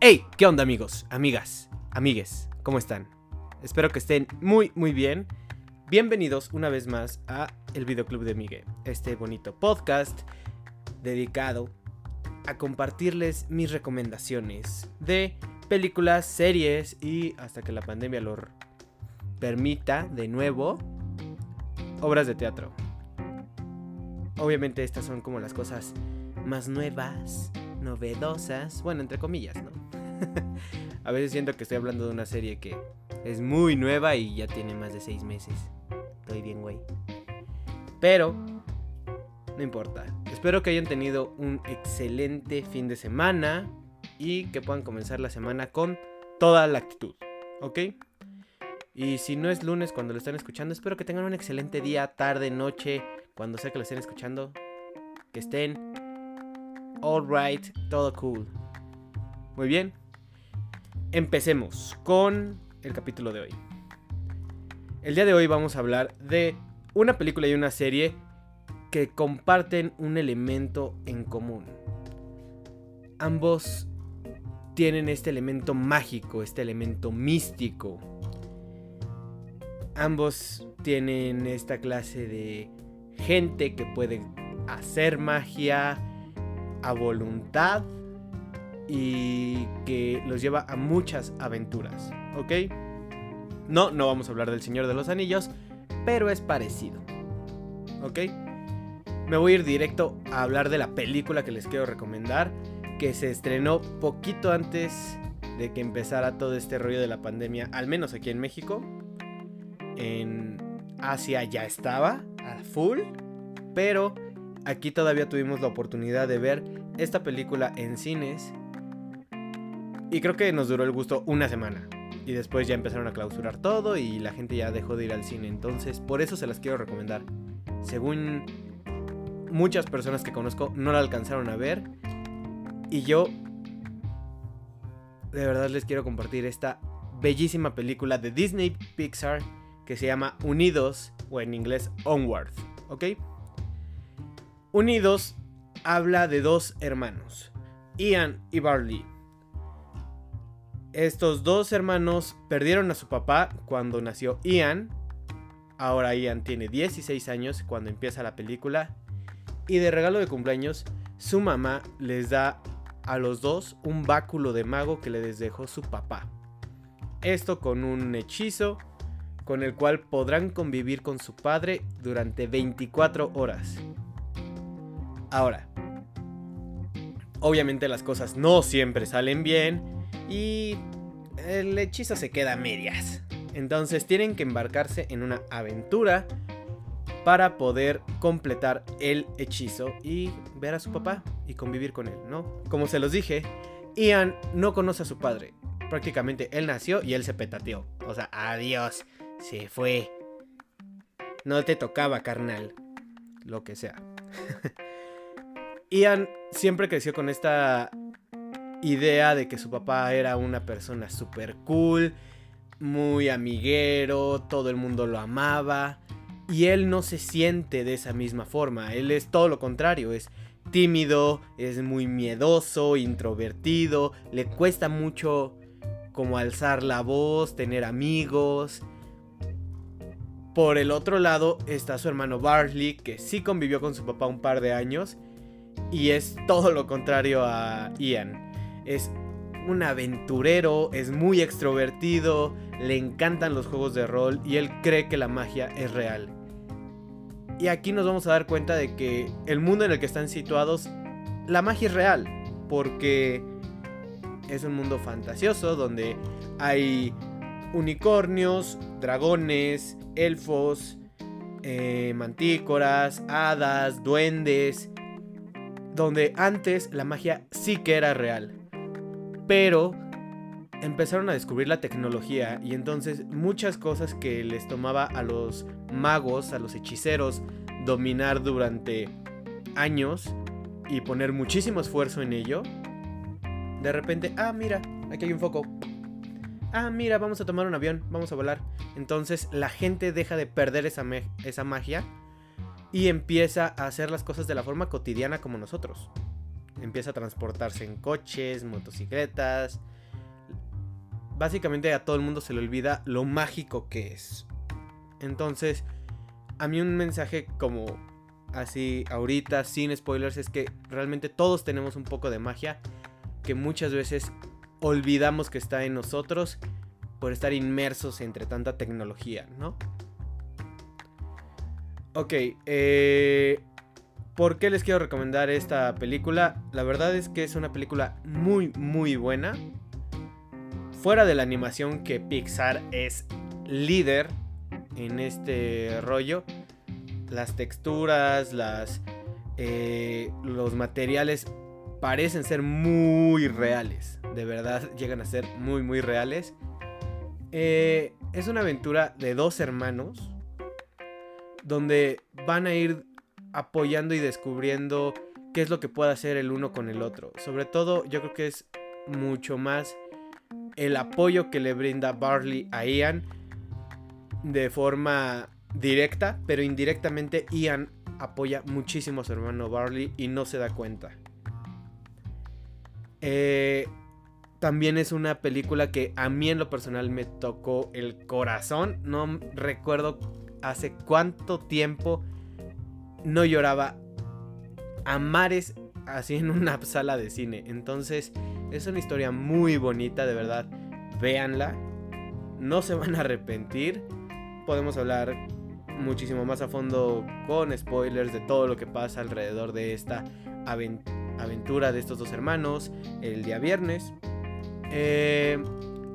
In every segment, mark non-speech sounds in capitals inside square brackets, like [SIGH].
Hey, ¿qué onda amigos, amigas, amigues? ¿Cómo están? Espero que estén muy, muy bien. Bienvenidos una vez más a el Videoclub de Miguel, este bonito podcast dedicado a compartirles mis recomendaciones de películas, series y hasta que la pandemia lo permita de nuevo, obras de teatro. Obviamente estas son como las cosas más nuevas, novedosas, bueno, entre comillas, ¿no? [LAUGHS] a veces siento que estoy hablando de una serie que es muy nueva y ya tiene más de seis meses. Estoy bien, güey. Pero, no importa. Espero que hayan tenido un excelente fin de semana y que puedan comenzar la semana con toda la actitud. ¿Ok? Y si no es lunes cuando lo están escuchando, espero que tengan un excelente día, tarde, noche, cuando sea que lo estén escuchando. Que estén alright, todo cool. Muy bien. Empecemos con el capítulo de hoy. El día de hoy vamos a hablar de una película y una serie que comparten un elemento en común. Ambos tienen este elemento mágico, este elemento místico. Ambos tienen esta clase de gente que puede hacer magia a voluntad y que los lleva a muchas aventuras, ¿ok? No, no vamos a hablar del Señor de los Anillos, pero es parecido, ¿ok? Me voy a ir directo a hablar de la película que les quiero recomendar, que se estrenó poquito antes de que empezara todo este rollo de la pandemia, al menos aquí en México. En Asia ya estaba a full, pero aquí todavía tuvimos la oportunidad de ver esta película en cines. Y creo que nos duró el gusto una semana. Y después ya empezaron a clausurar todo y la gente ya dejó de ir al cine. Entonces, por eso se las quiero recomendar. Según muchas personas que conozco no la alcanzaron a ver. Y yo de verdad les quiero compartir esta bellísima película de Disney Pixar que se llama Unidos o en inglés Onward, ¿ok? Unidos habla de dos hermanos, Ian y Barley. Estos dos hermanos perdieron a su papá cuando nació Ian. Ahora Ian tiene 16 años cuando empieza la película y de regalo de cumpleaños, su mamá les da a los dos un báculo de mago que les dejó su papá. Esto con un hechizo con el cual podrán convivir con su padre durante 24 horas. Ahora, obviamente las cosas no siempre salen bien y el hechizo se queda a medias. Entonces tienen que embarcarse en una aventura para poder completar el hechizo y ver a su papá y convivir con él, ¿no? Como se los dije, Ian no conoce a su padre. Prácticamente él nació y él se petateó. O sea, adiós, se fue. No te tocaba, carnal. Lo que sea. [LAUGHS] Ian siempre creció con esta idea de que su papá era una persona súper cool, muy amiguero, todo el mundo lo amaba. Y él no se siente de esa misma forma, él es todo lo contrario, es tímido, es muy miedoso, introvertido, le cuesta mucho como alzar la voz, tener amigos. Por el otro lado está su hermano Barley, que sí convivió con su papá un par de años y es todo lo contrario a Ian. Es un aventurero, es muy extrovertido, le encantan los juegos de rol y él cree que la magia es real. Y aquí nos vamos a dar cuenta de que el mundo en el que están situados, la magia es real, porque es un mundo fantasioso donde hay unicornios, dragones, elfos, eh, mantícoras, hadas, duendes, donde antes la magia sí que era real. Pero empezaron a descubrir la tecnología y entonces muchas cosas que les tomaba a los magos, a los hechiceros, dominar durante años y poner muchísimo esfuerzo en ello, de repente, ah, mira, aquí hay un foco. Ah, mira, vamos a tomar un avión, vamos a volar. Entonces la gente deja de perder esa, esa magia y empieza a hacer las cosas de la forma cotidiana como nosotros. Empieza a transportarse en coches, motocicletas. Básicamente a todo el mundo se le olvida lo mágico que es. Entonces, a mí un mensaje como así ahorita, sin spoilers, es que realmente todos tenemos un poco de magia que muchas veces olvidamos que está en nosotros por estar inmersos entre tanta tecnología, ¿no? Ok, eh, ¿por qué les quiero recomendar esta película? La verdad es que es una película muy, muy buena. Fuera de la animación que Pixar es líder en este rollo, las texturas, las, eh, los materiales parecen ser muy reales. De verdad, llegan a ser muy, muy reales. Eh, es una aventura de dos hermanos donde van a ir apoyando y descubriendo qué es lo que puede hacer el uno con el otro. Sobre todo yo creo que es mucho más el apoyo que le brinda Barley a Ian de forma directa, pero indirectamente Ian apoya muchísimo a su hermano Barley y no se da cuenta. Eh, también es una película que a mí en lo personal me tocó el corazón. No recuerdo hace cuánto tiempo no lloraba a mares así en una [LAUGHS] sala de cine. Entonces es una historia muy bonita, de verdad. Véanla. No se van a arrepentir. Podemos hablar muchísimo más a fondo con spoilers de todo lo que pasa alrededor de esta aventura de estos dos hermanos el día viernes. Eh,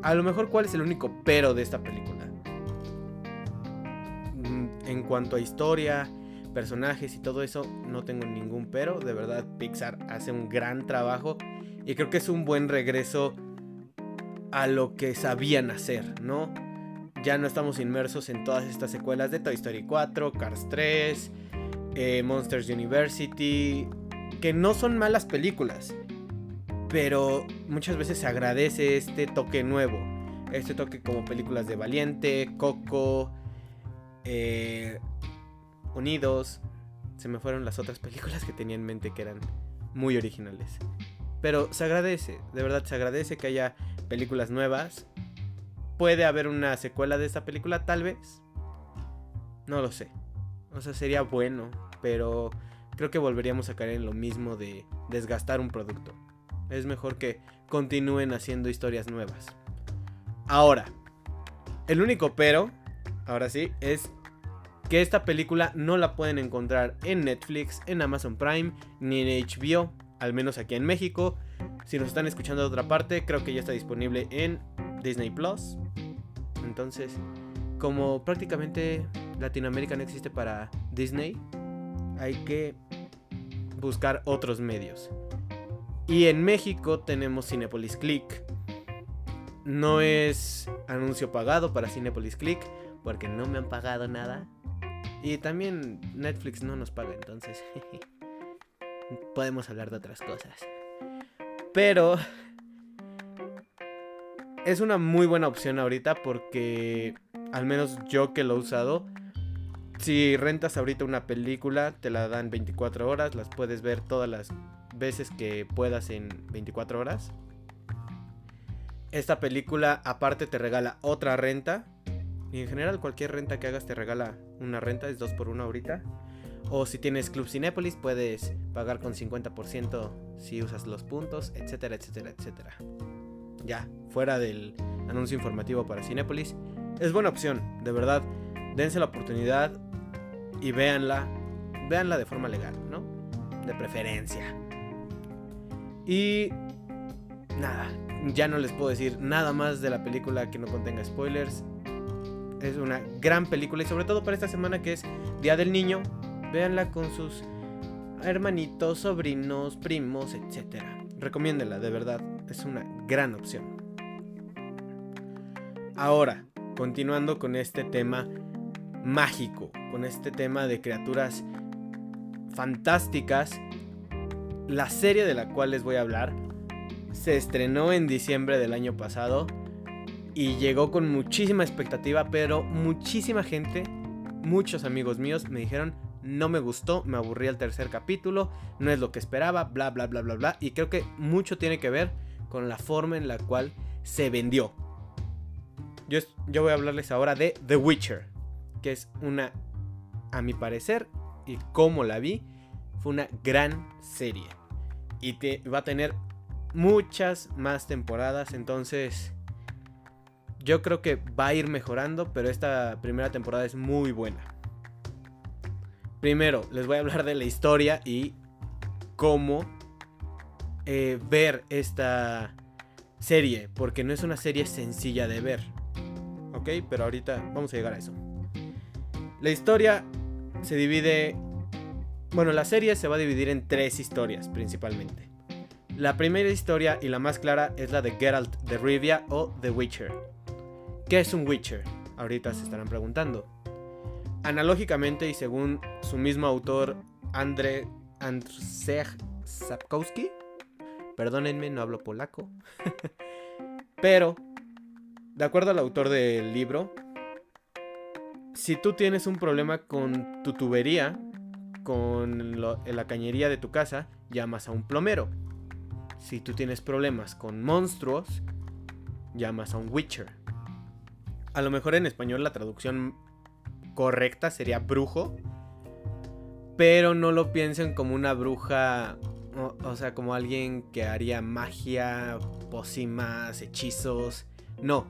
a lo mejor cuál es el único pero de esta película en cuanto a historia, personajes y todo eso, no tengo ningún pero. De verdad, Pixar hace un gran trabajo y creo que es un buen regreso a lo que sabían hacer, ¿no? Ya no estamos inmersos en todas estas secuelas de Toy Story 4, Cars 3, eh, Monsters University, que no son malas películas, pero muchas veces se agradece este toque nuevo, este toque como películas de Valiente, Coco, eh, Unidos. Se me fueron las otras [LAUGHS] películas que tenía en mente que eran muy originales. Pero se agradece, de verdad se agradece que haya películas nuevas. ¿Puede haber una secuela de esta película? Tal vez. No lo sé. O sea, sería bueno, pero creo que volveríamos a caer en lo mismo de desgastar un producto. Es mejor que continúen haciendo historias nuevas. Ahora, el único pero ahora sí, es que esta película no la pueden encontrar en Netflix, en Amazon Prime, ni en HBO, al menos aquí en México. Si nos están escuchando de otra parte, creo que ya está disponible en Disney Plus. Entonces, como prácticamente Latinoamérica no existe para Disney, hay que buscar otros medios. Y en México tenemos Cinepolis Click. No es anuncio pagado para Cinepolis Click, porque no me han pagado nada. Y también Netflix no nos paga, entonces [LAUGHS] podemos hablar de otras cosas. Pero es una muy buena opción ahorita porque al menos yo que lo he usado, si rentas ahorita una película, te la dan 24 horas, las puedes ver todas las veces que puedas en 24 horas. Esta película aparte te regala otra renta y en general cualquier renta que hagas te regala una renta, es 2 por 1 ahorita. O si tienes Club Cinépolis puedes pagar con 50% si usas los puntos, etcétera, etcétera, etcétera. Ya, fuera del anuncio informativo para Cinépolis. Es buena opción, de verdad. Dense la oportunidad y véanla. Véanla de forma legal, ¿no? De preferencia. Y nada, ya no les puedo decir nada más de la película que no contenga spoilers. Es una gran película y sobre todo para esta semana que es Día del Niño. Véanla con sus hermanitos, sobrinos, primos, etc. Recomiéndenla, de verdad. Es una gran opción. Ahora, continuando con este tema mágico, con este tema de criaturas fantásticas, la serie de la cual les voy a hablar se estrenó en diciembre del año pasado y llegó con muchísima expectativa, pero muchísima gente, muchos amigos míos me dijeron no me gustó, me aburrí el tercer capítulo, no es lo que esperaba, bla, bla, bla, bla, bla. Y creo que mucho tiene que ver con la forma en la cual se vendió. Yo, yo voy a hablarles ahora de The Witcher, que es una, a mi parecer, y como la vi, fue una gran serie. Y te, va a tener muchas más temporadas, entonces yo creo que va a ir mejorando, pero esta primera temporada es muy buena. Primero, les voy a hablar de la historia y cómo eh, ver esta serie, porque no es una serie sencilla de ver. ¿Ok? Pero ahorita vamos a llegar a eso. La historia se divide... Bueno, la serie se va a dividir en tres historias principalmente. La primera historia y la más clara es la de Geralt de Rivia o The Witcher. ¿Qué es un Witcher? Ahorita se estarán preguntando. Analógicamente y según su mismo autor, Andrzej Sapkowski, perdónenme, no hablo polaco, [LAUGHS] pero, de acuerdo al autor del libro, si tú tienes un problema con tu tubería, con la cañería de tu casa, llamas a un plomero. Si tú tienes problemas con monstruos, llamas a un Witcher. A lo mejor en español la traducción correcta sería brujo. Pero no lo piensen como una bruja, o, sea, como alguien que haría magia, pócimas, hechizos. No,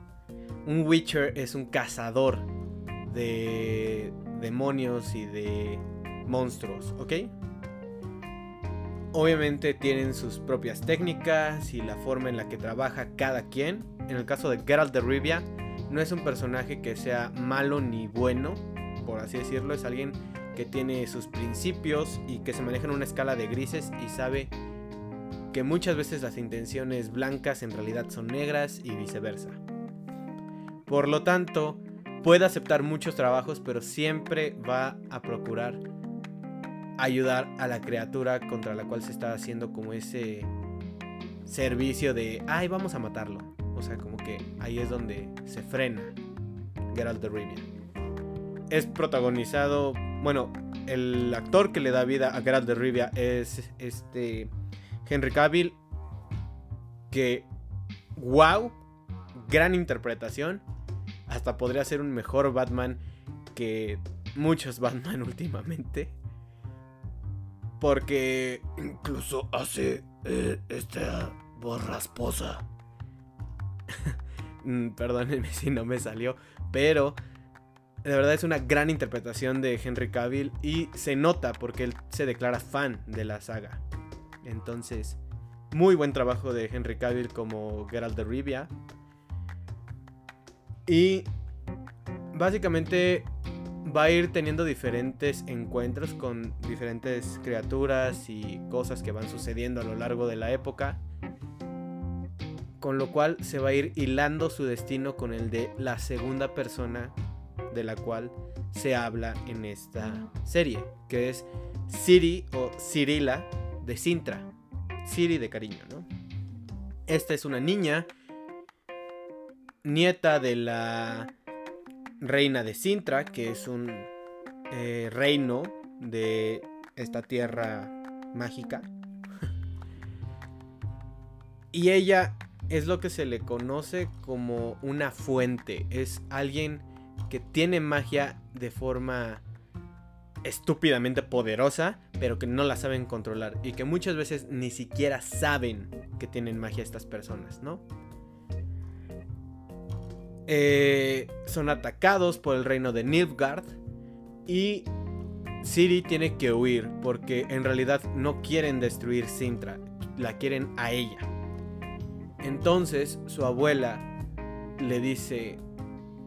un Witcher es un cazador de demonios y de monstruos, ¿ok? Obviamente tienen sus propias técnicas y la forma en la que trabaja cada quien. En el caso de Geralt de Rivia, no es un personaje que sea malo ni bueno, por así decirlo, es alguien que tiene sus principios y que se maneja en una escala de grises y sabe que muchas veces las intenciones blancas en realidad son negras y viceversa. Por lo tanto, puede aceptar muchos trabajos, pero siempre va a procurar ayudar a la criatura contra la cual se está haciendo como ese servicio de, ay, vamos a matarlo. O sea, como que ahí es donde se frena Geralt de Rivia es protagonizado, bueno, el actor que le da vida a Geralt de Rivia es este Henry Cavill que wow, gran interpretación, hasta podría ser un mejor Batman que muchos Batman [LAUGHS] últimamente. Porque incluso hace eh, esta voz rasposa. Mm, [LAUGHS] perdónenme si no me salió, pero de verdad es una gran interpretación de Henry Cavill y se nota porque él se declara fan de la saga. Entonces, muy buen trabajo de Henry Cavill como Geralt de Rivia. Y básicamente va a ir teniendo diferentes encuentros con diferentes criaturas y cosas que van sucediendo a lo largo de la época. Con lo cual se va a ir hilando su destino con el de la segunda persona de la cual se habla en esta serie, que es Siri o Cirila de Sintra. Siri de cariño, ¿no? Esta es una niña, nieta de la reina de Sintra, que es un eh, reino de esta tierra mágica. [LAUGHS] y ella es lo que se le conoce como una fuente, es alguien que tiene magia de forma estúpidamente poderosa, pero que no la saben controlar y que muchas veces ni siquiera saben que tienen magia estas personas, ¿no? Eh, son atacados por el reino de Nilfgaard y Siri tiene que huir porque en realidad no quieren destruir Sintra, la quieren a ella. Entonces su abuela le dice,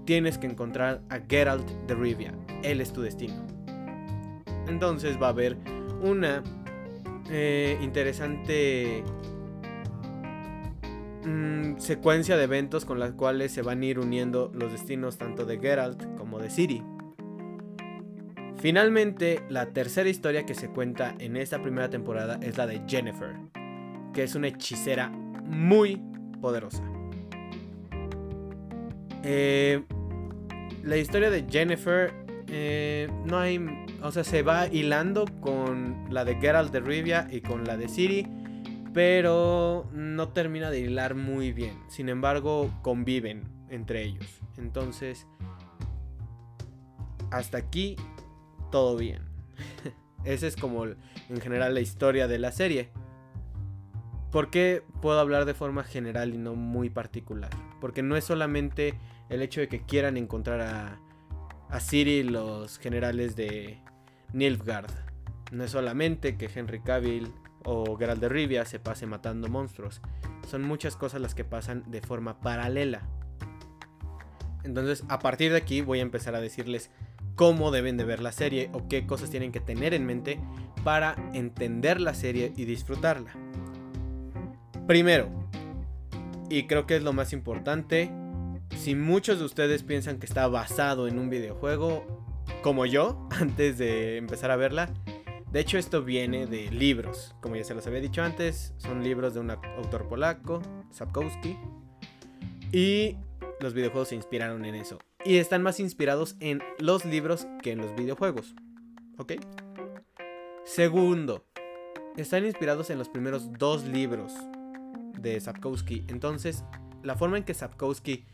tienes que encontrar a Geralt de Rivia. Él es tu destino. Entonces va a haber una eh, interesante mm, secuencia de eventos con las cuales se van a ir uniendo los destinos tanto de Geralt como de Ciri. Finalmente, la tercera historia que se cuenta en esta primera temporada es la de Jennifer, que es una hechicera muy poderosa. Eh, la historia de Jennifer eh, no hay, o sea, se va hilando con la de Geralt de Rivia y con la de Ciri, pero no termina de hilar muy bien. Sin embargo, conviven entre ellos. Entonces, hasta aquí, todo bien. [LAUGHS] Esa es como en general la historia de la serie. ¿Por qué puedo hablar de forma general y no muy particular? Porque no es solamente el hecho de que quieran encontrar a, a Ciri los generales de Nilfgaard. No es solamente que Henry Cavill o Geralt de Rivia se pase matando monstruos. Son muchas cosas las que pasan de forma paralela. Entonces, a partir de aquí voy a empezar a decirles cómo deben de ver la serie o qué cosas tienen que tener en mente para entender la serie y disfrutarla. Primero, y creo que es lo más importante, si muchos de ustedes piensan que está basado en un videojuego, como yo, [LAUGHS] antes de empezar a verla, de hecho esto viene de libros, como ya se los había dicho antes, son libros de un autor polaco, Sapkowski, y los videojuegos se inspiraron en eso. Y están más inspirados en los libros que en los videojuegos. ¿Ok? Segundo, están inspirados en los primeros dos libros de Sapkowski. Entonces, la forma en que Sapkowski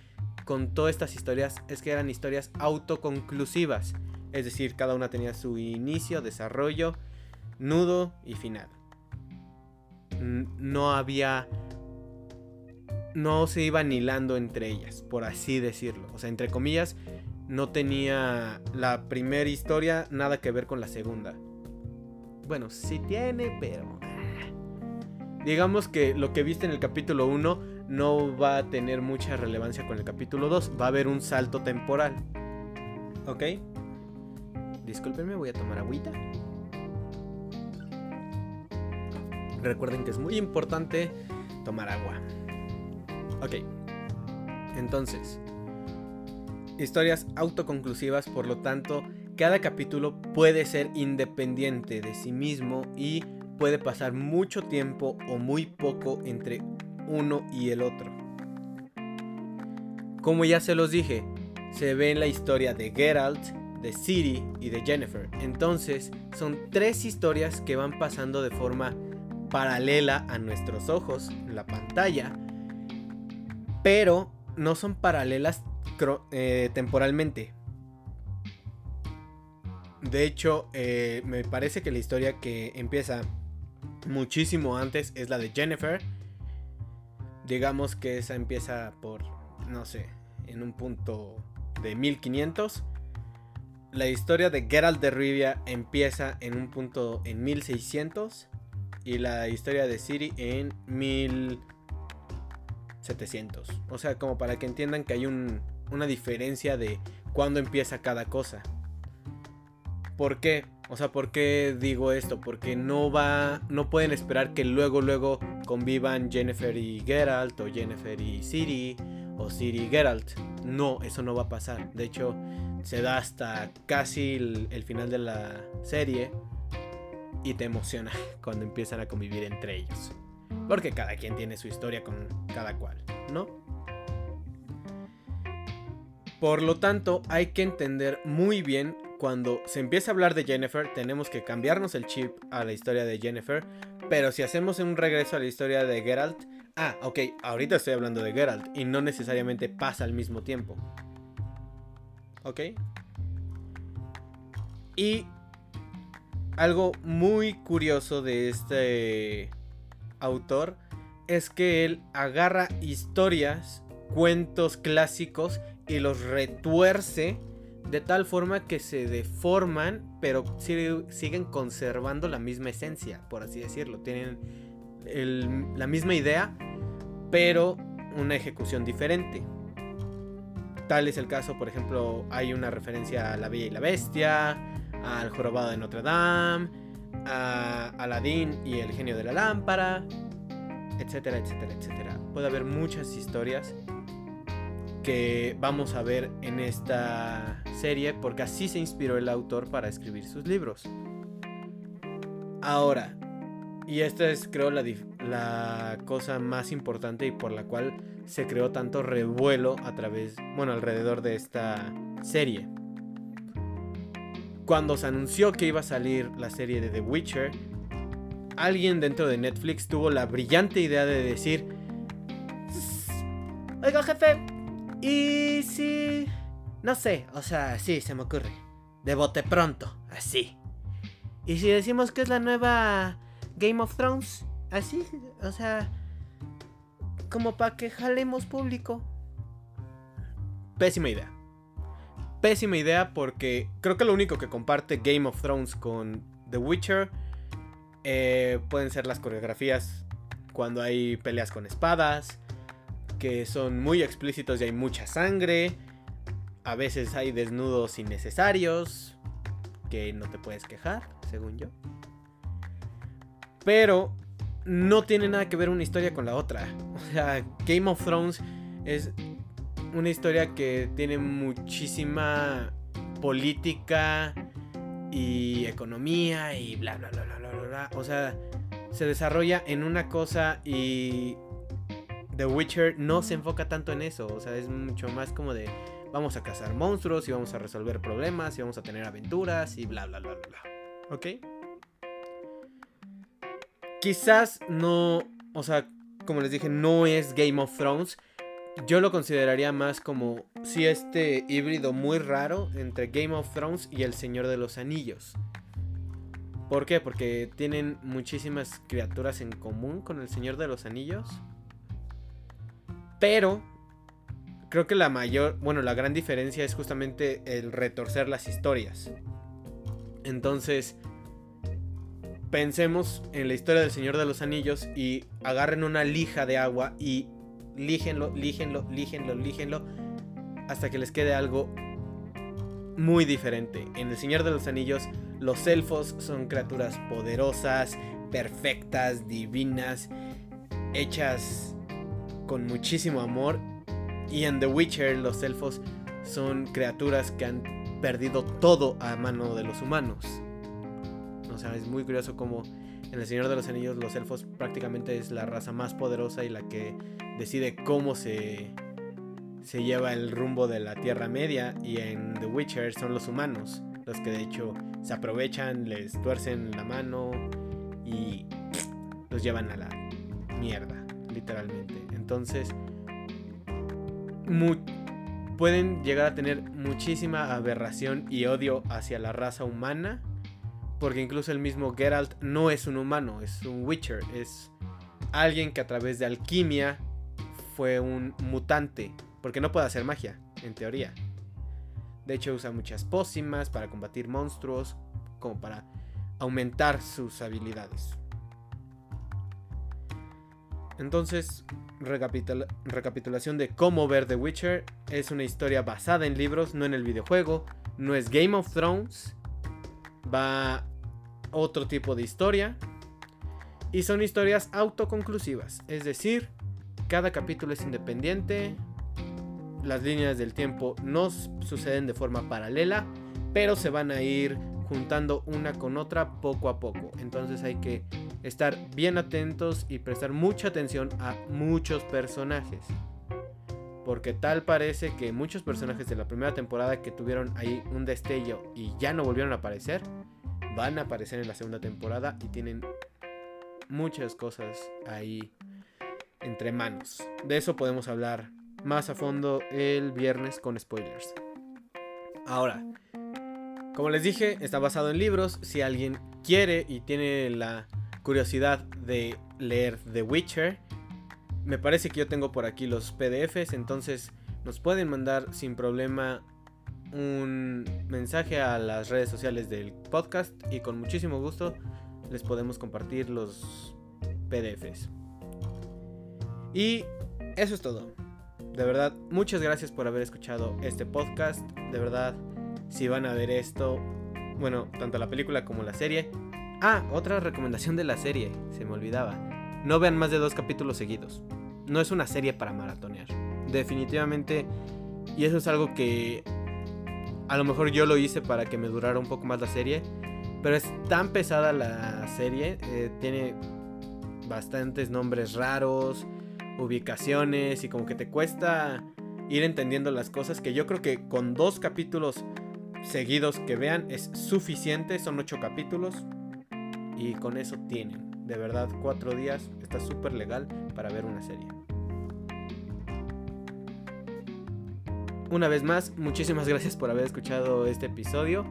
contó estas historias es que eran historias autoconclusivas, es decir, cada una tenía su inicio, desarrollo, nudo y final. No había... No se iban hilando entre ellas, por así decirlo. O sea, entre comillas, no tenía la primera historia nada que ver con la segunda. Bueno, sí tiene, pero... Digamos que lo que viste en el capítulo 1 no va a tener mucha relevancia con el capítulo 2. Va a haber un salto temporal. ¿Ok? Discúlpenme, voy a tomar agüita. Recuerden que es muy importante tomar agua. Ok. Entonces, historias autoconclusivas, por lo tanto, cada capítulo puede ser independiente de sí mismo y puede pasar mucho tiempo o muy poco entre uno y el otro. Como ya se los dije, se ve en la historia de Geralt, de Ciri y de Jennifer. Entonces, son tres historias que van pasando de forma paralela a nuestros ojos en la pantalla, pero no son paralelas eh, temporalmente. De hecho, eh, me parece que la historia que empieza muchísimo antes es la de Jennifer Digamos que esa empieza por, no sé, en un punto de 1500. La historia de Geralt de Rivia empieza en un punto en 1600. Y la historia de Ciri en 1700. O sea, como para que entiendan que hay una diferencia de cuándo empieza cada cosa. ¿Por qué? O sea, ¿por qué digo esto? Porque no va, no pueden esperar que luego, luego convivan Jennifer y Geralt o Jennifer y Siri o Siri y Geralt. No, eso no va a pasar. De hecho, se da hasta casi el, final de la serie y te emociona [LAUGHS] cuando empiezan a convivir entre ellos. Porque cada quien tiene su historia con cada cual, ¿no? Por lo tanto, hay que entender muy bien cuando se empieza a hablar de Jennifer, tenemos que cambiarnos el chip a la historia de Jennifer. Pero si hacemos un regreso a la historia de Geralt, ah, ok, ahorita estoy hablando de Geralt y no necesariamente pasa al mismo tiempo. ¿Ok? Y algo muy curioso de este autor es que él agarra historias, cuentos clásicos y los retuerce de tal forma que se deforman, pero siguen conservando la misma esencia, por así decirlo. Tienen la misma idea, pero una ejecución diferente. Tal es el caso, por ejemplo, hay una referencia a La Bella y la Bestia, al Jorobado de Notre Dame, a Aladdin y el genio de la lámpara, etcétera, etcétera, etcétera. Puede haber muchas historias que vamos a ver en esta serie porque así se inspiró el autor para escribir sus libros. Ahora, y esta es creo la, la cosa más importante y por la cual se creó tanto revuelo a través, bueno, alrededor de esta serie. cuando se anunció que iba a salir la serie de The Witcher, alguien dentro de Netflix tuvo la brillante idea de decir, oiga jefe, ¿y si... No sé, o sea, sí, se me ocurre. De bote pronto, así. ¿Y si decimos que es la nueva Game of Thrones? Así, o sea, como para que jalemos público. Pésima idea. Pésima idea porque creo que lo único que comparte Game of Thrones con The Witcher eh, pueden ser las coreografías cuando hay peleas con espadas, que son muy explícitos y hay mucha sangre. A veces hay desnudos innecesarios, que no te puedes quejar, según yo. Pero no tiene nada que ver una historia con la otra. O sea, Game of Thrones es una historia que tiene muchísima política y economía y bla bla bla bla bla bla. O sea, se desarrolla en una cosa y The Witcher no se enfoca tanto en eso. O sea, es mucho más como de vamos a cazar monstruos y vamos a resolver problemas y vamos a tener aventuras y bla bla bla bla. ¿Ok? Quizás no, o sea, como les dije, no es Game of Thrones. Yo lo consideraría más como si este híbrido muy raro entre Game of Thrones y El Señor de los Anillos. ¿Por qué? Porque tienen muchísimas criaturas en común con El Señor de los Anillos. Pero creo que la mayor, bueno, la gran diferencia es justamente el retorcer las historias. Entonces, pensemos en la historia del Señor de los Anillos y agarren una lija de agua y lígenlo, lígenlo, lígenlo, lígenlo, hasta que les quede algo muy diferente. En el Señor de los Anillos, los elfos son criaturas poderosas, perfectas, divinas, hechas con muchísimo amor. Y en The Witcher, los elfos son criaturas que han perdido todo a mano de los humanos. O sea, es muy curioso como en El Señor de los Anillos los elfos prácticamente es la raza más poderosa y la que decide cómo se, se lleva el rumbo de la Tierra Media. Y en The Witcher son los humanos, los que de hecho se aprovechan, les tuercen la mano y los llevan a la mierda, literalmente. Entonces, pueden llegar a tener muchísima aberración y odio hacia la raza humana porque incluso el mismo Geralt no es un humano, es un Witcher, es alguien que a través de alquimia fue un mutante, porque no puede hacer magia, en teoría. De hecho usa muchas pócimas para combatir monstruos, como para aumentar sus habilidades. Entonces, recapitulación de cómo ver The Witcher. Es una historia basada en libros, no en el videojuego. No es Game of Thrones. Va otro tipo de historia. Y son historias autoconclusivas, es decir, cada capítulo es independiente, las líneas del tiempo no suceden de forma paralela, pero se van a ir juntando una con otra poco a poco. Entonces hay que estar bien atentos y prestar mucha atención a muchos personajes. Porque tal parece que muchos personajes de la primera temporada que tuvieron ahí un destello y ya no volvieron a aparecer, van a aparecer en la segunda temporada y tienen muchas cosas ahí entre manos. De eso podemos hablar más a fondo el viernes con spoilers. Ahora, como les dije, está basado en libros. Si alguien quiere y tiene la curiosidad de leer The Witcher, me parece que yo tengo por aquí los PDFs, entonces nos pueden mandar sin problema un mensaje a las redes sociales del podcast y con muchísimo gusto les podemos compartir los PDFs. Y eso es todo. De verdad, muchas gracias por haber escuchado este podcast. De verdad, si van a ver esto, bueno, tanto la película como la serie. Ah, otra recomendación de la serie, se me olvidaba. No vean más de dos capítulos seguidos. No es una serie para maratonear. Definitivamente, y eso es algo que a lo mejor yo lo hice para que me durara un poco más la serie. Pero es tan pesada la serie. Eh, tiene bastantes nombres raros, ubicaciones y como que te cuesta ir entendiendo las cosas que yo creo que con dos capítulos seguidos que vean es suficiente, son ocho capítulos y con eso tienen. De verdad, cuatro días está súper legal para ver una serie. Una vez más, muchísimas gracias por haber escuchado este episodio.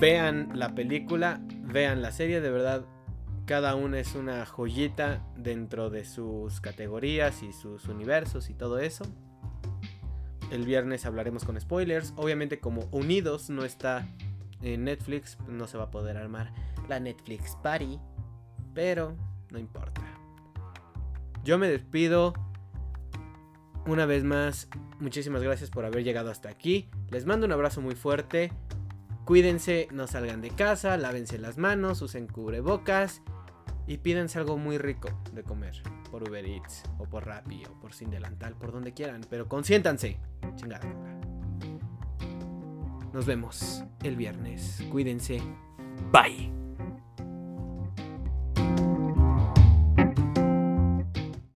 Vean la película, vean la serie, de verdad, cada una es una joyita dentro de sus categorías y sus universos y todo eso. El viernes hablaremos con spoilers. Obviamente como Unidos no está en Netflix, no se va a poder armar la Netflix Party. Pero no importa. Yo me despido. Una vez más, muchísimas gracias por haber llegado hasta aquí. Les mando un abrazo muy fuerte. Cuídense, no salgan de casa, lávense las manos, usen cubrebocas y pídense algo muy rico de comer por Uber Eats o por Rappi o por Sin Delantal, por donde quieran, pero consiéntanse. Chingada. Nos vemos el viernes. Cuídense. Bye.